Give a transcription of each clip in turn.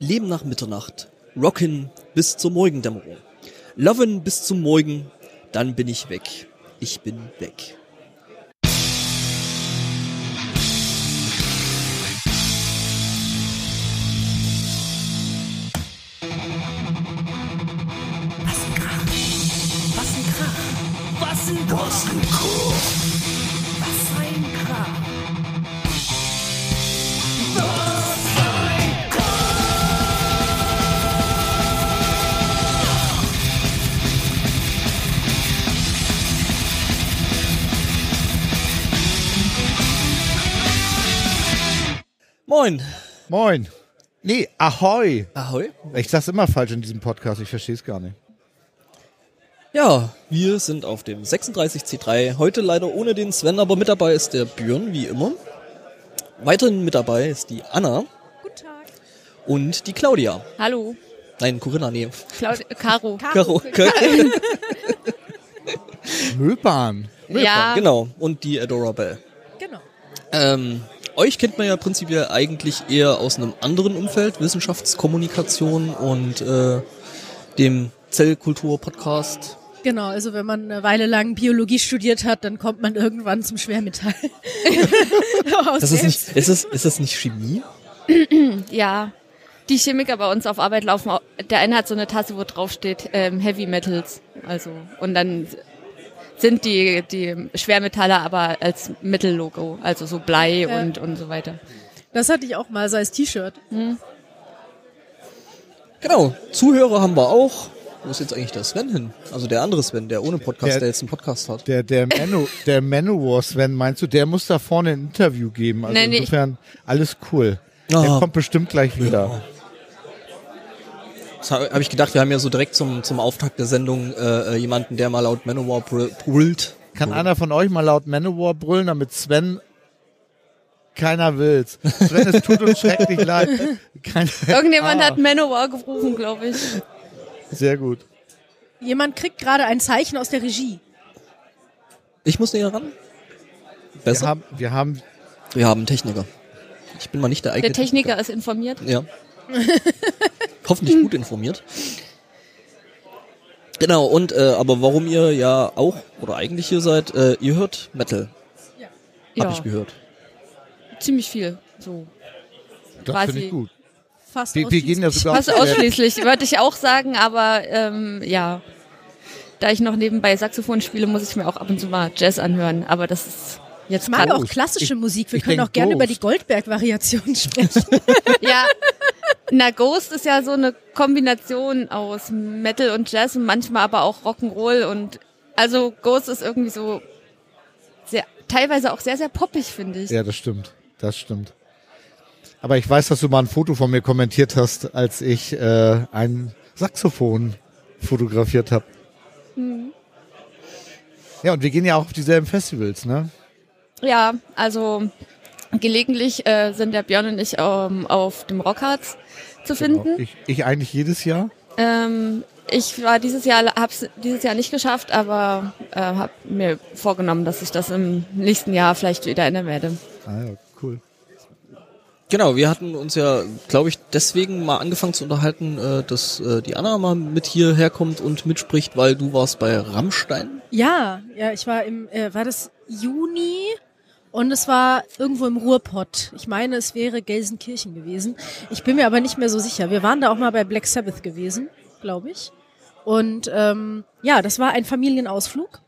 Leben nach Mitternacht. Rockin bis zur Morgendämmerung. Loven bis zum Morgen. Dann bin ich weg. Ich bin weg. Moin. Moin. Nee, Ahoi. Ahoi. Ich sag's immer falsch in diesem Podcast, ich verstehe es gar nicht. Ja, wir sind auf dem 36C3. Heute leider ohne den Sven, aber mit dabei ist der Björn, wie immer. Weiterhin mit dabei ist die Anna. Guten Tag. Und die Claudia. Hallo. Nein, Corinna, nee. Claud Caro. Caro. Müllbahn. Ja, Genau. Und die Adora Bell. genau. Ähm, euch kennt man ja prinzipiell eigentlich eher aus einem anderen Umfeld, Wissenschaftskommunikation und äh, dem Zellkultur-Podcast. Genau, also wenn man eine Weile lang Biologie studiert hat, dann kommt man irgendwann zum Schwermetall. Das ist nicht, ist es, ist es nicht Chemie? ja. Die Chemiker bei uns auf Arbeit laufen, au- der eine hat so eine Tasse, wo drauf steht ähm, Heavy Metals. Also, und dann sind die, die Schwermetalle aber als Mittellogo, also so Blei Ja. und, und so weiter. Das hatte ich auch mal so als T-Shirt. Genau. Zuhörer haben wir auch. Wo ist jetzt eigentlich der Sven hin? Also der andere Sven, der ohne Podcast, Der- der, jetzt einen Podcast hat. Der, der, Manu, der Manowar Sven, meinst du, der muss da vorne ein Interview geben? Also Nee, nee. insofern alles cool. Der Ah. kommt bestimmt gleich wieder. Das habe hab ich gedacht, wir haben ja so direkt zum, zum Auftakt der Sendung äh, äh, jemanden, der mal laut Manowar brü- brüllt. Kann einer von euch mal laut Manowar brüllen, damit Sven keiner will's. Sven, es tut uns schrecklich leid. Kein, Irgendjemand Ah, hat Manowar gerufen, glaube ich. Sehr gut. Jemand kriegt gerade ein Zeichen aus der Regie. Ich muss näher ran. Wir Besser? haben, wir haben, Wir haben einen Techniker. Ich bin mal nicht der eigene Der Techniker ist informiert. Ja. Hoffentlich gut informiert. Genau, und äh, aber warum ihr ja auch oder eigentlich hier seid, äh, ihr hört Metal, hab Ja, ich gehört. ziemlich viel. So. das Quasi. finde ich gut. Fast Wir, wir gehen ja sogar Fast ausschließlich, würde ich auch sagen, aber ähm, ja. Da ich noch nebenbei Saxophon spiele, muss ich mir auch ab und zu mal Jazz anhören. Aber das ist jetzt mag auch klassische Ich- Musik. Wir können auch gerne über die. Goldberg-Variation sprechen. Ja. Na, Ghost ist ja so eine Kombination aus Metal und Jazz und manchmal aber auch Rock'n'Roll und also Ghost ist irgendwie so sehr, teilweise auch sehr, sehr poppig, finde ich. Ja, das stimmt. Das stimmt. Aber ich weiß, dass du mal ein Foto von mir kommentiert hast, als ich äh, ein Saxophon fotografiert habe. Ja, und wir gehen ja auch auf dieselben Festivals, ne? Ja, also gelegentlich äh, sind der Björn und ich ähm, auf dem Rockharz zu finden. Ich, ich eigentlich jedes Jahr. Ähm, ich war dieses Jahr, hab's dieses Jahr nicht geschafft, aber äh, habe mir vorgenommen, dass ich das im nächsten Jahr vielleicht wieder ändern werde. Ah ja, cool. Genau, wir hatten uns ja, glaube ich, deswegen mal angefangen zu unterhalten, äh, dass äh, die Anna mal mit hierher kommt und mitspricht, weil du warst bei Rammstein. ja, ja, ich war im, äh, war das Juni? Und es war irgendwo im Ruhrpott. Ich meine, es wäre Gelsenkirchen gewesen. Ich bin mir aber nicht mehr so sicher. Wir waren da auch mal bei Black Sabbath gewesen, glaube ich. Und ähm, ja, das war ein Familienausflug.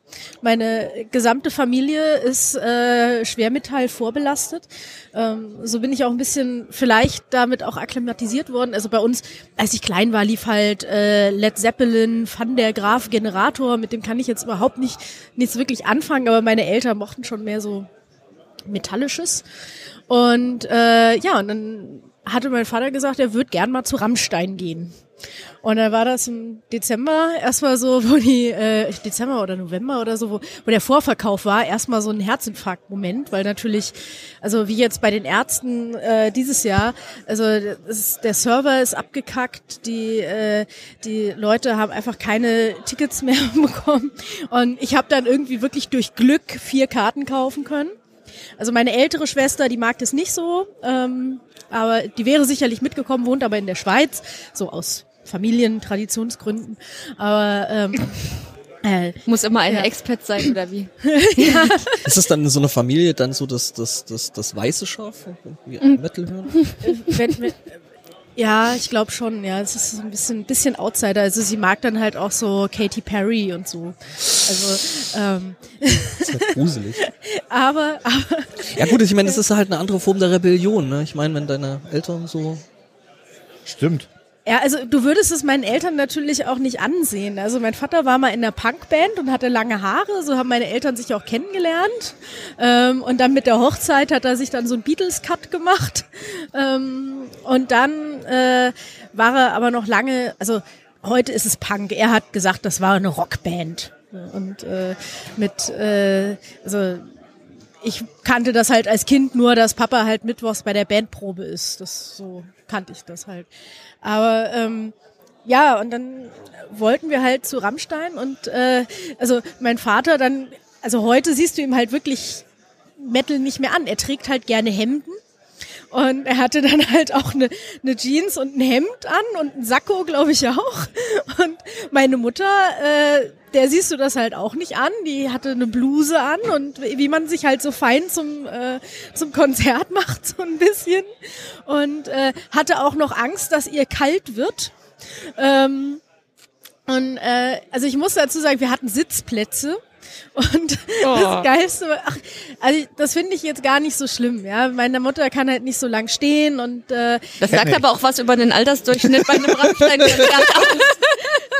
Meine gesamte Familie ist äh, Schwermetall vorbelastet. Ähm, so bin ich auch ein bisschen vielleicht damit auch akklimatisiert worden. Also bei uns, als ich klein war, lief halt äh, Led Zeppelin, Van der Graf, Generator. Mit dem kann ich jetzt überhaupt nicht nichts wirklich anfangen. Aber meine Eltern mochten schon mehr so Metallisches. Und äh, ja, und dann hatte mein Vater gesagt, er würde gern mal zu Rammstein gehen. Und dann war das im Dezember erstmal so, wo die, äh, Dezember oder November oder so, wo, wo der Vorverkauf war, erstmal so ein Herzinfarkt-Moment, weil natürlich, also wie jetzt bei den Ärzten äh, dieses Jahr, also ist, der Server ist abgekackt, die, äh, die Leute haben einfach keine Tickets mehr bekommen. Und ich habe dann irgendwie wirklich durch Glück vier Karten kaufen können. Also meine ältere Schwester, die mag das nicht so, ähm, aber die wäre sicherlich mitgekommen, wohnt aber in der Schweiz, so aus Familientraditionsgründen. Aber ähm, äh, Muss immer ein ja. Expert sein, oder wie? ja. Ist es dann in so einer Familie dann so das, das, das, das weiße Schaf, wir Mhm. Metal hören? wenn, wenn, ja, ich glaube schon, ja. Es ist so ein bisschen, bisschen Outsider. Also sie mag dann halt auch so Katy Perry und so. Also, ähm, Das ist ja gruselig. aber, aber Ja gut, ich meine, es ist halt eine andere Form der Rebellion, ne? Ich meine, wenn deine Eltern so Stimmt. Ja, also du würdest es meinen Eltern natürlich auch nicht ansehen. Also mein Vater war mal in einer Punkband und hatte lange Haare, so haben meine Eltern sich auch kennengelernt. Ähm, und dann mit der Hochzeit hat er sich dann so ein Beatles-Cut gemacht. Ähm, und dann äh, war er aber noch lange, also heute ist es Punk. Er hat gesagt, das war eine Rockband. Und äh, mit, äh, also ich kannte das halt als Kind nur, dass Papa halt mittwochs bei der Bandprobe ist. Das so kannte ich das halt. Aber ähm, ja, und dann wollten wir halt zu Rammstein und äh, also mein Vater dann, also heute siehst du ihm halt wirklich Metal nicht mehr an. Er trägt halt gerne Hemden. Und er hatte dann halt auch eine, eine Jeans und ein Hemd an und ein Sakko, glaube ich auch. Und meine Mutter, äh, der siehst du das halt auch nicht an. Die hatte eine Bluse an und wie man sich halt so fein zum, äh, zum Konzert macht, so ein bisschen. Und äh, hatte auch noch Angst, dass ihr kalt wird. Ähm, und äh, also ich muss dazu sagen, wir hatten Sitzplätze. Und oh. das Geilste, ach, also das finde ich jetzt gar nicht so schlimm. Ja, meine Mutter kann halt nicht so lang stehen und äh, das sagt aber auch was über den Altersdurchschnitt bei einem aus.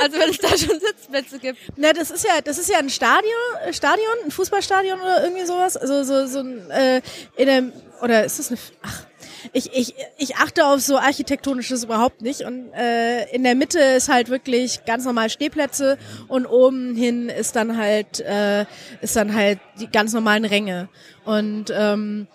Also wenn es da schon Sitzplätze gibt. Na, das ist ja, das ist ja ein Stadion, Stadion, ein Fußballstadion oder irgendwie sowas. Also so so ein äh, in einem oder ist das eine? Ach, ich, ich, ich achte auf so architektonisches überhaupt nicht. Und äh, in der Mitte ist halt wirklich ganz normal Stehplätze und oben hin ist dann halt äh, ist dann halt die ganz normalen Ränge. Und ähm,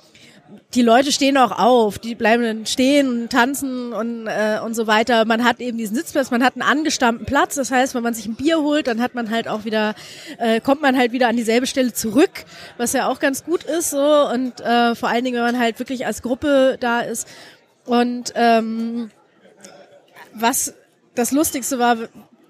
die Leute stehen auch auf, die bleiben dann stehen und tanzen und, äh, und so weiter. Man hat eben diesen Sitzplatz, man hat einen angestammten Platz. Das heißt, wenn man sich ein Bier holt, dann hat man halt auch wieder, äh, kommt man halt wieder an dieselbe Stelle zurück, was ja auch ganz gut ist. So und äh, vor allen Dingen, wenn man halt wirklich als Gruppe da ist. Und ähm, was das Lustigste war,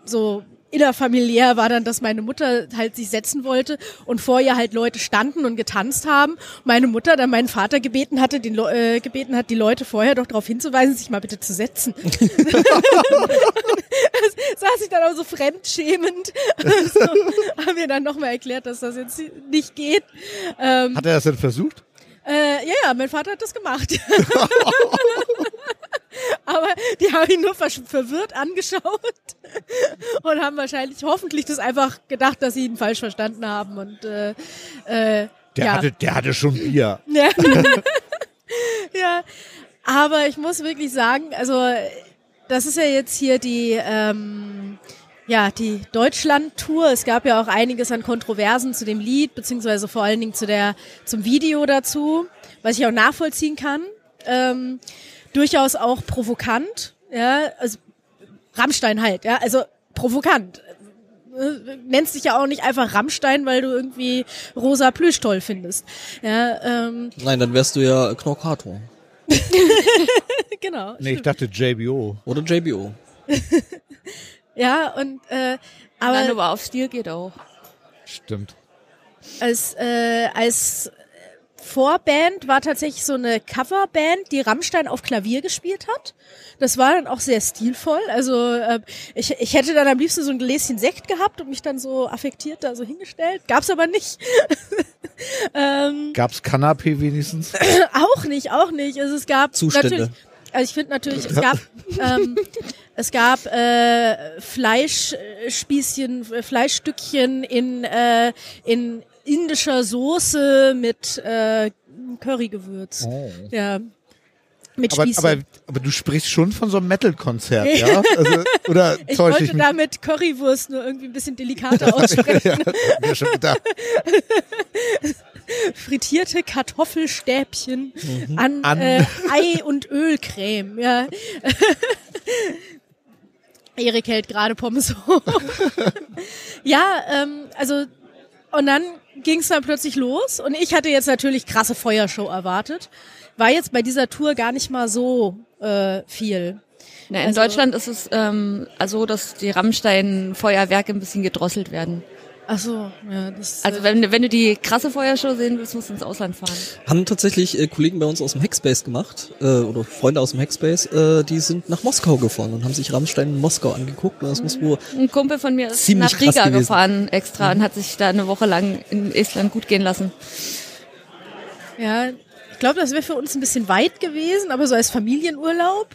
so innerfamiliär war dann, dass meine Mutter halt sich setzen wollte und vor ihr halt Leute standen und getanzt haben. Meine Mutter dann meinen Vater gebeten hatte, den Le äh, gebeten hat, die Leute vorher doch darauf hinzuweisen, sich mal bitte zu setzen. saß ich dann auch so fremdschämend. so, haben wir dann nochmal erklärt, dass das jetzt nicht geht. Ähm, hat er das denn versucht? Äh, ja, ja, mein Vater hat das gemacht. Aber die haben ihn nur verwirrt angeschaut und haben wahrscheinlich hoffentlich das einfach gedacht, dass sie ihn falsch verstanden haben. Und äh, äh, der ja. hatte, der hatte schon Bier. Ja. ja, aber ich muss wirklich sagen, also das ist ja jetzt hier die ähm, ja die Deutschland-Tour. Es gab ja auch einiges an Kontroversen zu dem Lied beziehungsweise vor allen Dingen zu der zum Video dazu, was ich auch nachvollziehen kann. Ähm, durchaus auch provokant, ja, also Rammstein halt, ja, also provokant. Nennst dich ja auch nicht einfach Rammstein, weil du irgendwie rosa Plüsch toll findest. Ja, ähm, Nein, dann wärst du ja Knorkator. genau. Nee, ich dachte JBO. Oder JBO. ja, und äh, aber Nein, aber auf Stil geht auch. Stimmt. Als äh, als Vorband war tatsächlich so eine Coverband, die Rammstein auf Klavier gespielt hat. Das war dann auch sehr stilvoll. Also äh, ich, ich hätte dann am liebsten so ein Gläschen Sekt gehabt und mich dann so affektiert da so hingestellt. Gab's aber nicht. ähm, Gab's Kanapé wenigstens? auch nicht, auch nicht. Also es gab Zustände. natürlich. Also ich finde natürlich, es gab ähm, es gab äh, Fleischspießchen, Fleischstückchen in äh, in indischer Soße mit äh, Currygewürz. Oh. Ja. Mit aber, aber, aber du sprichst schon von so einem Metal-Konzert, ja? Also, oder ich wollte ich mich? damit Currywurst nur irgendwie ein bisschen delikater aussprechen. ja, ja, schon gedacht. Frittierte Kartoffelstäbchen Mhm. an, An- Äh, Ei und Ölcreme. Ja. Erik hält gerade Pommes hoch. ja, ähm, also und dann ging es dann plötzlich los und ich hatte jetzt natürlich krasse Feuershow erwartet. War jetzt bei dieser Tour gar nicht mal so äh, viel. Na, in Also- Deutschland ist es ähm, so, dass die Rammstein-Feuerwerke ein bisschen gedrosselt werden. Ach so, ja, das Also wenn, wenn du die krasse Feuershow sehen willst, musst du ins Ausland fahren. Haben tatsächlich äh, Kollegen bei uns aus dem Hackspace gemacht, äh, oder Freunde aus dem Hackspace, äh, die sind nach Moskau gefahren und haben sich Rammstein in Moskau angeguckt. Und das muss wohl Ein Kumpel von mir ist nach Riga gefahren extra und hat sich da eine Woche lang in Estland gut gehen lassen. Ja, ich glaube, das wäre für uns ein bisschen weit gewesen, aber so als Familienurlaub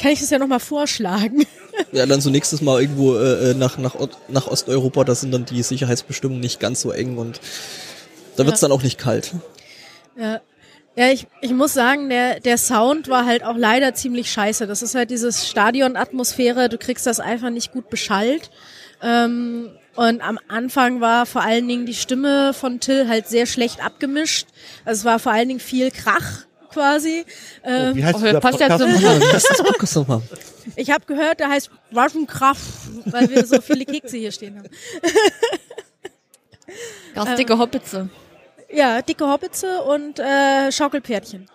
kann ich das ja nochmal vorschlagen. Ja, dann so nächstes Mal irgendwo äh, äh, nach, nach, nach Osteuropa, da sind dann die Sicherheitsbestimmungen nicht ganz so eng und da wird's dann auch nicht kalt. Ja, ja ich, ich muss sagen, der, der Sound war halt auch leider ziemlich scheiße. Das ist halt dieses Stadion-Atmosphäre, du kriegst das einfach nicht gut beschallt. Ähm, und am Anfang war vor allen Dingen die Stimme von Till halt sehr schlecht abgemischt. Also es war vor allen Dingen viel Krach quasi. Ähm, Wie heißt Oh, dieser Podcast? nochmal. ich habe gehört, der heißt Waschenkraft, weil wir so viele Kekse hier stehen haben. Ganz dicke Hoppitze. Ja, dicke Hobbitze und äh, Schaukelpferdchen.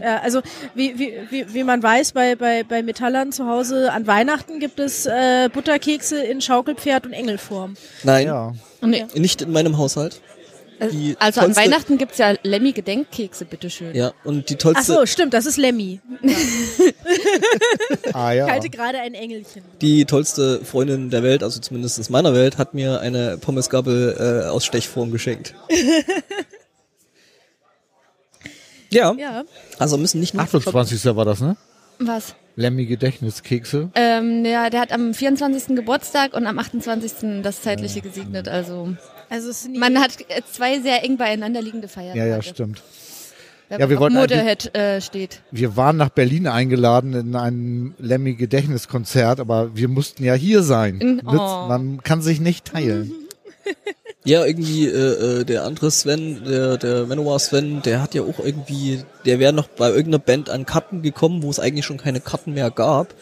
Ja, also wie, wie, wie, wie man weiß, bei, bei, bei Metallern zu Hause an Weihnachten gibt es äh, Butterkekse in Schaukelpferd und Engelform. Nein, Ja. Nee. nicht in meinem Haushalt. Die Also an Weihnachten gibt's ja Lemmy-Gedenkkekse, bitteschön. Ja, und die Ach tollste, so, stimmt, das ist Lemmy. Ah ja. Ich halte gerade ein Engelchen. die tollste Freundin der Welt, also zumindest in meiner Welt, hat mir eine Pommesgabel äh, aus Stechform geschenkt. ja, Ja. also müssen nicht nur 28. war das, ne? Was? Lemmy Gedächtniskekse. Ähm, ja, der hat am 24. Geburtstag und am 28. das zeitliche gesegnet. Also Also es sind die, man hat äh, zwei sehr eng beieinander liegende Feiertage. Ja, ja, stimmt. Ja, wir wollten Motorhead äh, steht. Wir waren nach Berlin eingeladen in ein Lemmy Gedächtniskonzert, aber wir mussten ja hier sein. Oh. Man kann sich nicht teilen. Ja, irgendwie äh, äh, der andere Sven, der der Manowar Sven, der hat ja auch irgendwie, der wäre noch bei irgendeiner Band an Karten gekommen, wo es eigentlich schon keine Karten mehr gab.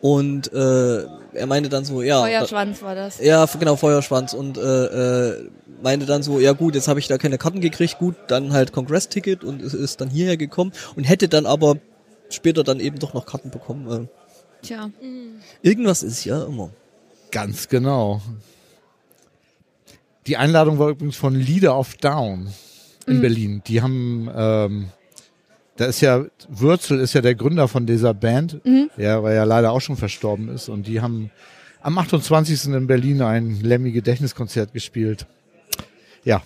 Und äh, er meinte dann so, ja, Feuerschwanz war das. ja, genau Feuerschwanz und äh, äh, meinte dann so, ja gut, jetzt habe ich da keine Karten gekriegt, gut, dann halt Kongress-Ticket und es ist dann hierher gekommen und hätte dann aber später dann eben doch noch Karten bekommen. Tja. Äh, irgendwas ist ja immer. Ganz genau. Die Einladung war übrigens von Leader of Down in Berlin. Die haben, ähm, da ist ja, Würzel ist ja der Gründer von dieser Band, der weil ja leider auch schon verstorben ist. Und die haben am 28. in Berlin ein Lemmy Gedächtniskonzert gespielt. Ja,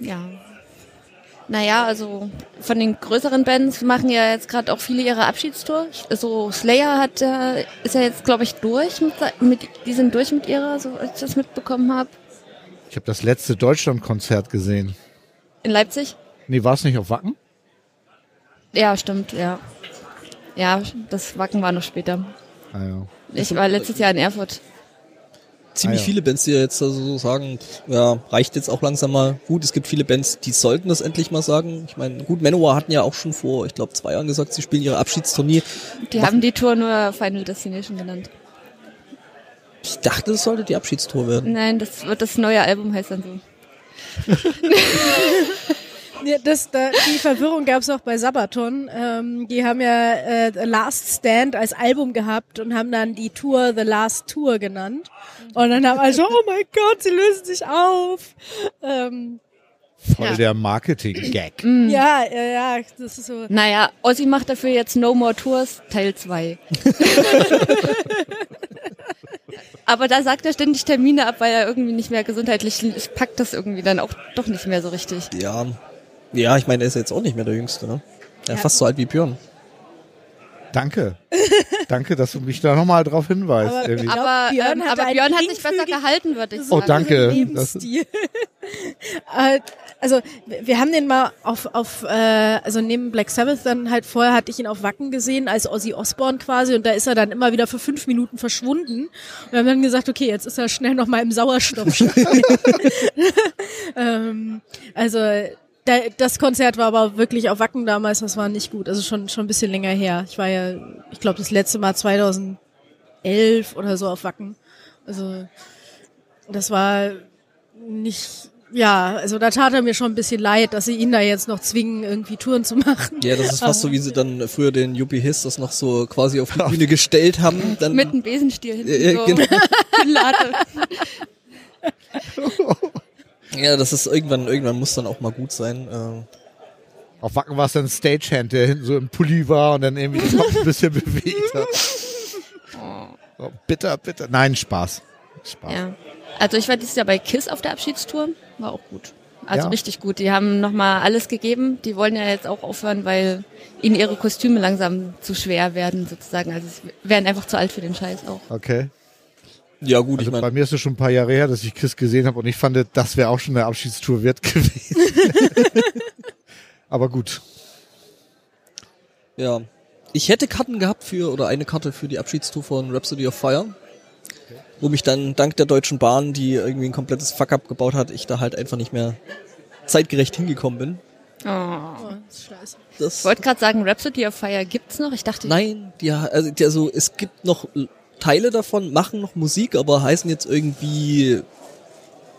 Ja. Naja, also von den größeren Bands machen ja jetzt gerade auch viele ihre Abschiedstour. So Slayer hat äh, ist ja jetzt, glaube ich, durch mit, mit die sind durch mit ihrer, so als ich das mitbekommen habe. ich habe das letzte Deutschlandkonzert gesehen. In Leipzig? Nee, war es nicht auf Wacken? Ja, stimmt, ja. Ja, das Wacken war noch später. Ah, ja. Ich war letztes Jahr in Erfurt. Ziemlich Ah, ja. viele Bands, die jetzt also so sagen, ja, reicht jetzt auch langsam mal. Gut, es gibt viele Bands, die sollten das endlich mal sagen. Ich meine, gut, Manowar hatten ja auch schon vor, ich glaube, zwei Jahren gesagt, sie spielen ihre Abschiedstournee. Die haben die Tour nur Final Destination genannt. Ich dachte, das sollte die Abschiedstour werden. Nein, das wird das neue Album heißt dann so. Ja, das, da, die Verwirrung gab es auch bei Sabaton. Ähm, die haben ja äh, The Last Stand als Album gehabt und haben dann die Tour The Last Tour genannt. Und dann haben alle so, oh mein Gott, sie lösen sich auf. Ähm, Voll Ja. der Marketing-Gag. Ja, ja, ja, das ist so. Naja, Ozzy macht dafür jetzt No More Tours Teil 2. Aber da sagt er ständig Termine ab, weil er irgendwie nicht mehr gesundheitlich ich packt das irgendwie dann auch doch nicht mehr so richtig. Ja. Ja, ich meine, er ist jetzt auch nicht mehr der Jüngste, ne? Er ist fast so alt wie Björn. Danke. Danke, dass du mich da nochmal drauf hinweist. Aber- irgendwie. glaub, Aber Björn ähm, hatte aber Björn hat sich besser gehalten, würde ich Oh, sagen. danke. Lebensstil. Äh, also wir haben den mal auf, auf äh, also neben Black Sabbath dann halt vorher hatte ich ihn auf Wacken gesehen als Ozzy Osbourne quasi und da ist er dann immer wieder für fünf Minuten verschwunden und wir haben dann gesagt, okay, jetzt ist er schnell noch mal im Sauerstoff. ähm, also das Konzert war aber wirklich auf Wacken damals, das war nicht gut, also schon schon ein bisschen länger her. Ich war ja, ich glaube das letzte Mal 2011 oder so auf Wacken. Also das war nicht ja, also da tat er mir schon ein bisschen leid, dass sie ihn da jetzt noch zwingen, irgendwie Touren zu machen. Ja, das ist fast so, wie sie dann früher den Yuppie Hiss das noch so quasi auf die Bühne gestellt haben. Dann, Mit einem Besenstiel hinten Ja, so. genau. Lade. ja, das ist irgendwann, irgendwann muss dann auch mal gut sein. Äh, Auf Wacken war es dann ein Stagehand, der hinten so im Pulli war und dann irgendwie den Kopf ein bisschen bewegt hat. Oh, bitter, bitter. Nein, Spaß. Spaß. Ja. Also ich war dieses Jahr bei KISS auf der Abschiedstour, war auch gut. Also Ja. richtig gut. Die haben nochmal alles gegeben. Die wollen ja jetzt auch aufhören, weil ihnen ihre Kostüme langsam zu schwer werden, sozusagen. Also sie werden einfach zu alt für den Scheiß auch. Okay. Ja gut, Also ich bei meine, mir ist es schon ein paar Jahre her, dass ich Chris gesehen habe und ich fand, das wäre auch schon eine Abschiedstour wert gewesen. Aber gut. ja. Ich hätte Karten gehabt für, oder eine Karte für die Abschiedstour von Rhapsody of Fire. Wo mich dann dank der Deutschen Bahn, die irgendwie ein komplettes Fuck-up gebaut hat, ich da halt einfach nicht mehr zeitgerecht hingekommen bin. Oh. Oh, das ist scheiße. Das, Ich wollte gerade sagen, Rhapsody of Fire gibt's noch. Ich dachte, Nein, die, also, die, also es gibt noch Teile davon, machen noch Musik, aber heißen jetzt irgendwie,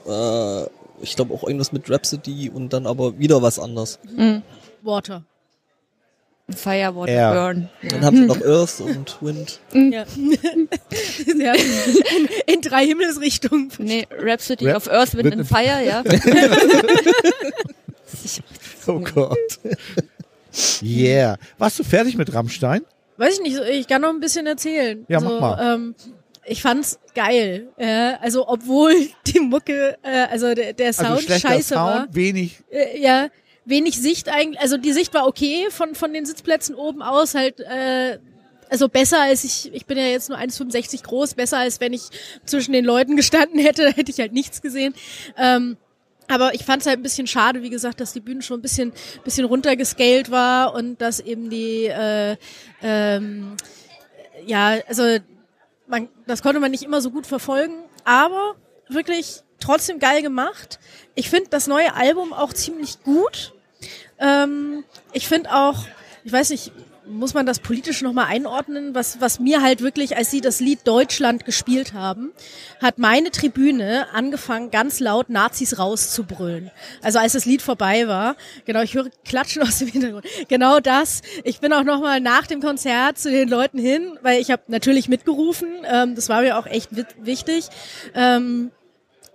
äh, ich glaube auch irgendwas mit Rhapsody und dann aber wieder was anderes. Water. Fire, Water, Ja. Burn. Dann haben sie noch Earth und Wind. Ja. ja. In, in drei Himmelsrichtungen. Nee, Rhapsody Rap- of Earth, Wind and- Fire, ja. Oh Gott. Yeah. Warst du fertig mit Rammstein? Weiß ich nicht, ich kann noch ein bisschen erzählen. Ja, also, mach mal. Ähm, ich fand's geil. Äh, also obwohl die Mucke, äh, also der, der Sound also scheiße Sound, war. wenig. Äh, ja, wenig Sicht eigentlich. Also die Sicht war okay von von den Sitzplätzen oben aus halt. Äh, also besser als ich, ich bin ja jetzt nur 1,65 groß, besser als wenn ich zwischen den Leuten gestanden hätte, da hätte ich halt nichts gesehen. Ähm, aber ich fand es halt ein bisschen schade, wie gesagt, dass die Bühne schon ein bisschen, bisschen runtergescaled war und dass eben die, äh, ähm, ja, also man, das konnte man nicht immer so gut verfolgen, aber wirklich trotzdem geil gemacht. Ich finde das neue Album auch ziemlich gut. Ähm, ich finde auch, ich weiß nicht, muss man das politisch nochmal einordnen, was, was mir halt wirklich, als sie das Lied Deutschland gespielt haben, hat meine Tribüne angefangen, ganz laut Nazis rauszubrüllen. Also als das Lied vorbei war, genau, ich höre Klatschen aus dem Hintergrund. Genau das. Ich bin auch nochmal nach dem Konzert zu den Leuten hin, weil ich habe natürlich mitgerufen, ähm, das war mir auch echt wichtig. Ähm,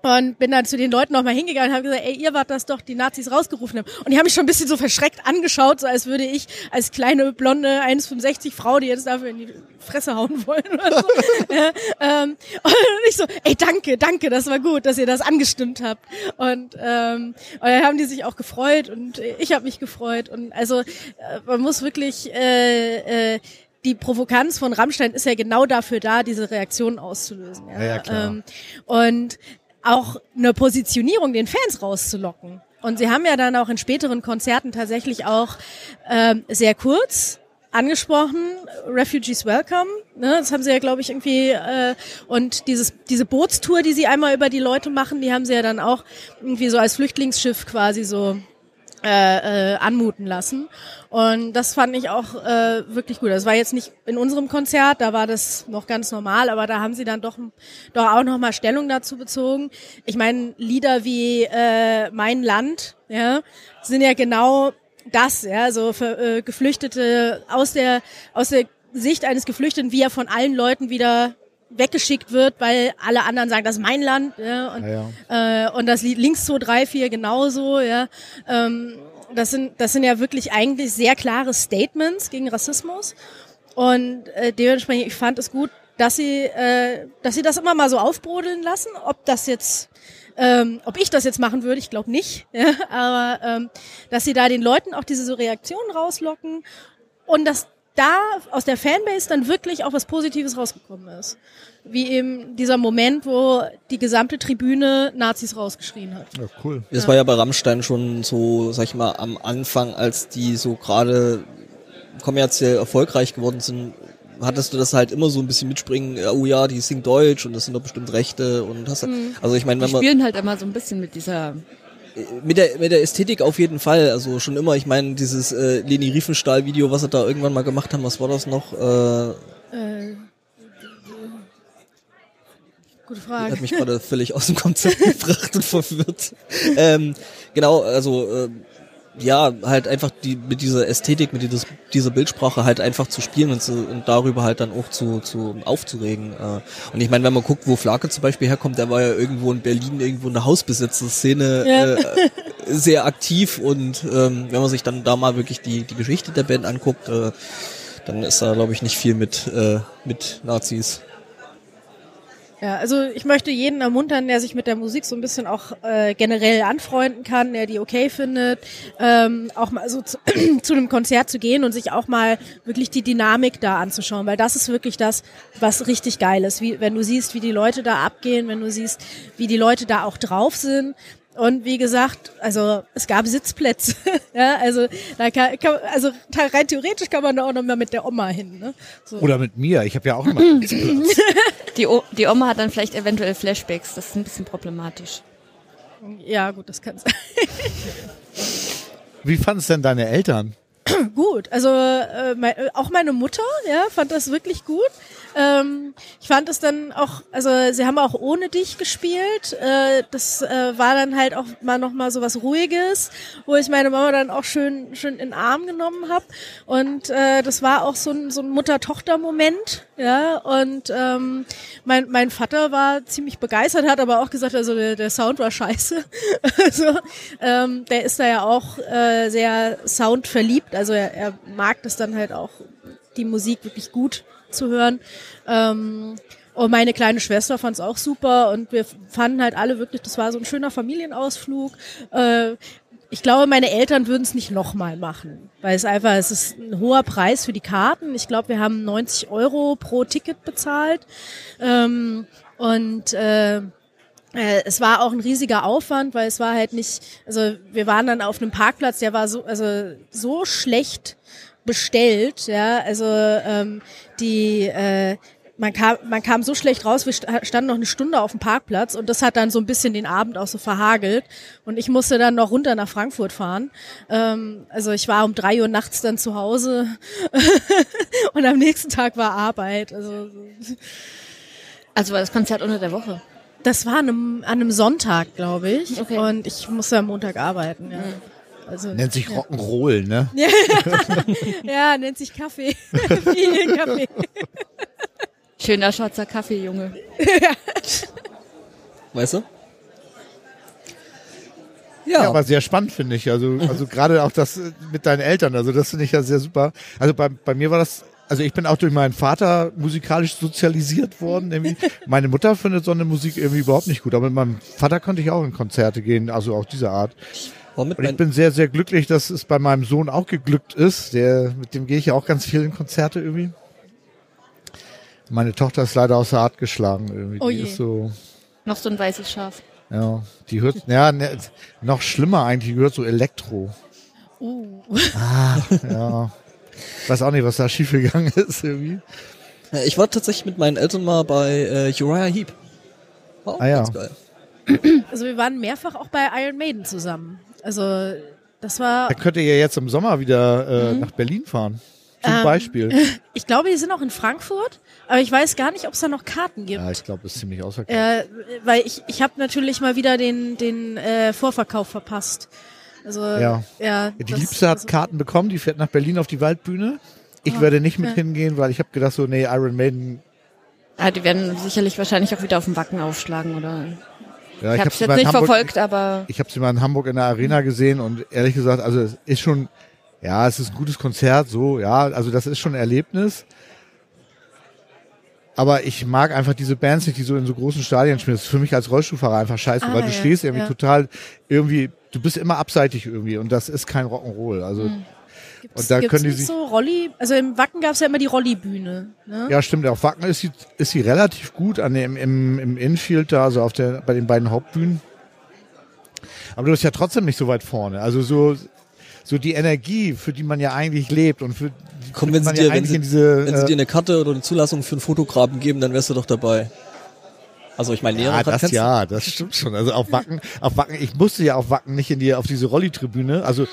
und bin dann zu den Leuten nochmal hingegangen und habe gesagt, ey, ihr wart das doch, die Nazis rausgerufen haben. Und die haben mich schon ein bisschen so verschreckt angeschaut, so als würde ich als kleine, blonde 1,65 Frau, die jetzt dafür in die Fresse hauen wollen oder so. ja, ähm, und ich so, ey, danke, danke, das war gut, dass ihr das angestimmt habt. Und, ähm, und dann haben die sich auch gefreut und ich habe mich gefreut. Und also äh, man muss wirklich... Äh, äh, die Provokanz von Rammstein ist ja genau dafür da, diese Reaktionen auszulösen. Ja, Ja, ja, klar. Ähm, und auch eine Positionierung den Fans rauszulocken. Und sie haben ja dann auch in späteren Konzerten tatsächlich auch ähm, sehr kurz angesprochen, Refugees Welcome, ne, das haben sie ja, glaube ich, irgendwie, äh, und dieses, diese Bootstour, die sie einmal über die Leute machen, die haben sie ja dann auch irgendwie so als Flüchtlingsschiff quasi so äh, äh, anmuten lassen. Und das fand ich auch äh, wirklich gut. Das war jetzt nicht in unserem Konzert, da war das noch ganz normal, aber da haben sie dann doch, doch auch noch mal Stellung dazu bezogen. Ich meine, Lieder wie äh, Mein Land, ja, sind ja genau das, ja, so für äh, Geflüchtete aus der aus der Sicht eines Geflüchteten, wie er von allen Leuten wieder weggeschickt wird, weil alle anderen sagen, das ist mein Land, ja, und, Ja, Äh, und das Lied links 2, 3, 4 genauso, ja. Ähm, das sind, das sind ja wirklich eigentlich sehr klare Statements gegen Rassismus. Und äh, dementsprechend, ich fand es gut, dass sie, äh, dass sie das immer mal so aufbrodeln lassen. Ob das jetzt, ähm, ob ich das jetzt machen würde, ich glaube nicht. Ja, aber ähm, dass sie da den Leuten auch diese so Reaktionen rauslocken und dass da aus der Fanbase dann wirklich auch was Positives rausgekommen ist. Wie eben dieser Moment, wo die gesamte Tribüne Nazis rausgeschrien hat. ja, cool. Das war ja bei Rammstein schon so, sag ich mal, am Anfang, als die so gerade kommerziell erfolgreich geworden sind, hattest du das halt immer so ein bisschen mitspringen, ja, oh ja, die singen Deutsch und das sind doch bestimmt Rechte und hast also ich meine, Die wenn man spielen halt immer so ein bisschen mit dieser mit der mit der Ästhetik auf jeden Fall, also schon immer, ich meine, dieses äh, Leni Riefenstahl Video, was sie da irgendwann mal gemacht haben, was war das noch? Äh, Gute Frage. Hat mich gerade völlig aus dem Konzept gebracht und verwirrt. Ähm, genau, also äh, ja, halt einfach die mit dieser Ästhetik, mit dieses, dieser Bildsprache halt einfach zu spielen und, zu, und darüber halt dann auch zu, zu aufzuregen. Äh. Und ich meine, wenn man guckt, wo Flake zum Beispiel herkommt, der war ja irgendwo in Berlin irgendwo in der Hausbesitzerszene Ja. äh, sehr aktiv und ähm, wenn man sich dann da mal wirklich die, die Geschichte der Band anguckt, äh, dann ist da glaube ich nicht viel mit, äh, mit Nazis. Ja, also ich möchte jeden ermuntern, der sich mit der Musik so ein bisschen auch äh, generell anfreunden kann, der die okay findet, ähm, auch mal so zu, zu einem Konzert zu gehen und sich auch mal wirklich die Dynamik da anzuschauen, weil das ist wirklich das, was richtig geil ist. Wie, wenn du siehst, wie die Leute da abgehen, wenn du siehst, wie die Leute da auch drauf sind. Und wie gesagt, also es gab Sitzplätze. ja, also da kann, kann, also rein theoretisch kann man da auch noch mal mit der Oma hin. Ne? So. Oder mit mir. Ich habe ja auch immer einen Platz. Die, o die Oma hat dann vielleicht eventuell Flashbacks. Das ist ein bisschen problematisch. Ja, gut, das kann sein. Wie fanden es denn deine Eltern? gut. Also äh, mein, auch meine Mutter, ja, fand das wirklich gut. Ähm, ich fand es dann auch, also sie haben auch ohne dich gespielt. Äh, das äh, war dann halt auch mal noch mal so was Ruhiges, wo ich meine Mama dann auch schön schön in den Arm genommen habe. Und äh, das war auch so ein, so ein Mutter-Tochter-Moment, ja. Und ähm, mein, mein Vater war ziemlich begeistert, hat aber auch gesagt, also der, der Sound war scheiße. also, ähm, der ist da ja auch äh, sehr soundverliebt. Also er, er mag das dann halt auch, die Musik wirklich gut zu hören. Ähm, und meine kleine Schwester fand es auch super und wir fanden halt alle wirklich, das war so ein schöner Familienausflug. Äh, ich glaube, meine Eltern würden es nicht nochmal machen, weil es einfach, es ist ein hoher Preis für die Karten. Ich glaube, wir haben 90 Euro pro Ticket bezahlt. Ähm, und äh, äh, es war auch ein riesiger Aufwand, weil es war halt nicht, also wir waren dann auf einem Parkplatz, der war so, also so schlecht bestellt, ja, also ähm, die äh, man kam, man kam so schlecht raus, wir sta- standen noch eine Stunde auf dem Parkplatz und das hat dann so ein bisschen den Abend auch so verhagelt und ich musste dann noch runter nach Frankfurt fahren. Ähm, also ich war um drei Uhr nachts dann zu Hause und am nächsten Tag war Arbeit. Also Also war das Konzert unter der Woche. das war an einem, an einem Sonntag, glaube ich, Okay. und ich musste am Montag arbeiten. Ja. Also, Nennt sich Rock'n'Roll, ne? ja, nennt sich Kaffee. Viel Kaffee. Schöner schwarzer Kaffee, Junge. Weißt du? Ja, Ja, aber sehr spannend finde ich. Also, also gerade auch das äh, mit deinen Eltern. Also das finde ich ja sehr super. Also bei, bei mir war das, also ich bin auch durch meinen Vater musikalisch sozialisiert worden. Irgendwie. Meine Mutter findet so eine Musik irgendwie überhaupt nicht gut. Aber mit meinem Vater konnte ich auch in Konzerte gehen, also auch dieser Art. War mit Und ich bin sehr, sehr glücklich, dass es bei meinem Sohn auch geglückt ist. Der, mit dem gehe ich ja auch ganz viel in Konzerte irgendwie. Meine Tochter ist leider aus der Art geschlagen irgendwie. Oh die je. ist so, Noch so ein weißes Schaf. ja, die hört, ja, ne, noch schlimmer eigentlich, die hört so Elektro. Uh. Ja. Weiß auch nicht, was da schiefgegangen ist irgendwie. Ja, ich war tatsächlich mit meinen Eltern mal bei äh, Uriah Heep. War auch Ah, ja. ganz geil. Also wir waren mehrfach auch bei Iron Maiden zusammen. Also das war, Da könnt ihr ja jetzt im Sommer wieder äh, nach Berlin fahren. Zum Ähm. Beispiel. ich glaube, die sind auch in Frankfurt, aber ich weiß gar nicht, ob es da noch Karten gibt. Ja, ich glaube, es ist ziemlich ausverkauft. Äh, weil ich, ich habe natürlich mal wieder den, den äh, Vorverkauf verpasst. Also Ja. ja, die das- Liebste hat also- Karten bekommen, die fährt nach Berlin auf die Waldbühne. Ich werde nicht mit ja. hingehen, weil ich habe gedacht so, nee, Iron Maiden. Ah, die werden sicherlich wahrscheinlich auch wieder auf dem Wacken aufschlagen, oder? Ja, ich hab hab's sie jetzt nicht Hamburg- verfolgt, aber Ich habe sie mal in Hamburg in der Arena gesehen und ehrlich gesagt, also es ist schon, ja, es ist ein gutes Konzert, so, ja, also das ist schon ein Erlebnis. Aber ich mag einfach diese Bands nicht, die so in so großen Stadien spielen. Das ist für mich als Rollstuhlfahrer einfach scheiße, Ah, weil du ja, stehst irgendwie ja. total irgendwie, du bist immer abseitig irgendwie und das ist kein Rock'n'Roll. Also, Gibt's, und da gibt's können die nicht sich- so Rolli, also im Wacken gab's ja immer die Rollibühne. Ne? ja, stimmt, auf Wacken ist sie, ist sie relativ gut an dem, im, im Infield da, also auf der, bei den beiden Hauptbühnen. Aber du bist ja trotzdem nicht so weit vorne. Also so, so die Energie, für die man ja eigentlich lebt und für Komm, die wenn sie dir, ja wenn eigentlich sie, in diese, wenn sie äh, dir eine Karte oder eine Zulassung für einen Fotograben geben, dann wärst du doch dabei. Also ich meine, ja, Lehrer das ja, das stimmt schon. Also auf Wacken, auf Wacken, ich musste ja auf Wacken nicht in die, auf diese Rolli-Tribüne, also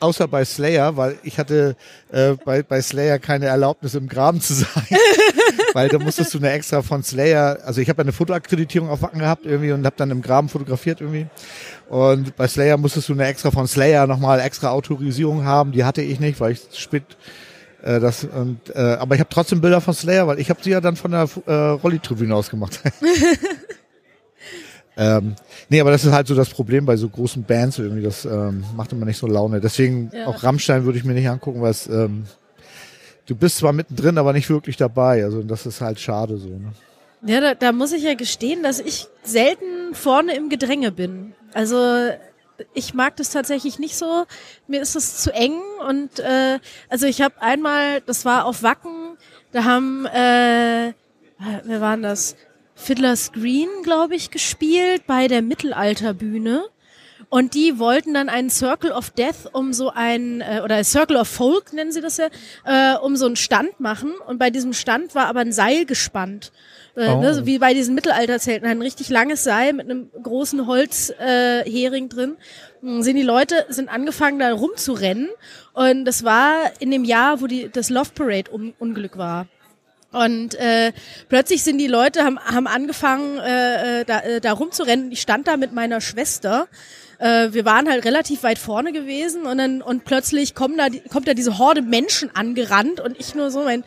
außer bei Slayer, weil ich hatte äh, bei, bei Slayer keine Erlaubnis im Graben zu sein. weil da musstest du eine extra von Slayer, also ich habe ja eine Fotoakkreditierung auf Wacken gehabt irgendwie und habe dann im Graben fotografiert irgendwie. Und bei Slayer musstest du eine extra von Slayer nochmal extra Autorisierung haben, die hatte ich nicht, weil ich spät äh, das und äh, aber ich habe trotzdem Bilder von Slayer, weil ich habe sie ja dann von der äh, Rolli-Tribüne aus gemacht. ähm, nee, aber das ist halt so das Problem bei so großen Bands irgendwie, das ähm, macht immer nicht so Laune. Deswegen Ja. auch Rammstein würde ich mir nicht angucken, weil es ähm, du bist zwar mittendrin, aber nicht wirklich dabei. Also das ist halt schade so. Ne? Ja, da, da muss ich ja gestehen, dass ich selten vorne im Gedränge bin. Also ich mag das tatsächlich nicht so. Mir ist es zu eng und äh, also ich habe einmal, das war auf Wacken, da haben äh, wer waren das? Fiddler's Green, glaube ich, gespielt bei der Mittelalterbühne. Und die wollten dann einen Circle of Death um so ein, äh, oder Circle of Folk nennen sie das ja, äh, um so einen Stand machen. Und bei diesem Stand war aber ein Seil gespannt. Äh, Oh. ne, so wie bei diesen Mittelalterzelten, ein richtig langes Seil mit einem großen Holzhering äh, drin. Dann sind die Leute, sind angefangen da rumzurennen. Und das war in dem Jahr, wo die, das Love Parade um, Unglück war. Und äh, plötzlich sind die Leute, haben, haben angefangen, äh, äh, da, äh, da rumzurennen. Ich stand da mit meiner Schwester. Äh, wir waren halt relativ weit vorne gewesen und dann und plötzlich kommen da, kommt da diese Horde Menschen angerannt und ich nur so mein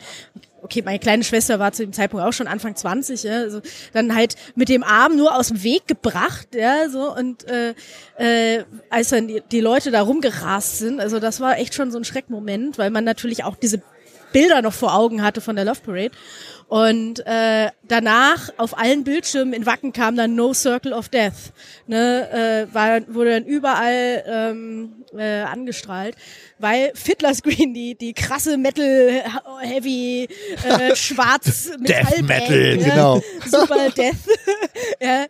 Okay, meine kleine Schwester war zu dem Zeitpunkt auch schon Anfang 20, ja, also dann halt mit dem Arm nur aus dem Weg gebracht, ja, so und äh, äh, als dann die, die Leute da rumgerast sind, also das war echt schon so ein Schreckmoment, weil man natürlich auch diese Bilder noch vor Augen hatte von der Love Parade. Und äh, danach auf allen Bildschirmen in Wacken kam dann No Circle of Death. Ne, äh, war, wurde dann überall ähm, äh, angestrahlt, weil Fiddler's Green, die, die krasse Metal, Heavy, äh, Schwarz Death Metallband, Metal, ja, genau. Super Death. ja,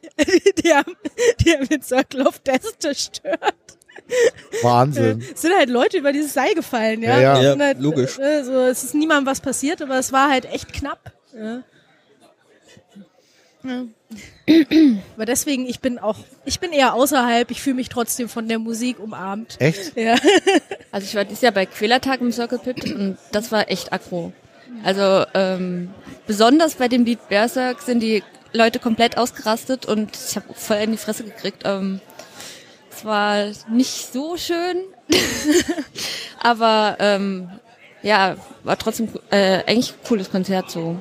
die, haben, die haben den Circle of Death zerstört. Wahnsinn. Es sind halt Leute über dieses Seil gefallen, ja. Ja, ja. Halt, logisch. Äh, so, es ist niemandem was passiert, aber es war halt echt knapp. Ja. Ja. Aber deswegen, ich bin auch, ich bin eher außerhalb, ich fühle mich trotzdem von der Musik umarmt. Echt? Ja. Also ich war dieses Jahr bei Quälertag im Circle Pit und das war echt aggro. Also ähm, besonders bei dem Lied Berserk sind die Leute komplett ausgerastet und ich habe voll in die Fresse gekriegt. Ähm, es war nicht so schön, aber ähm, ja, war trotzdem äh, eigentlich ein cooles Konzert so.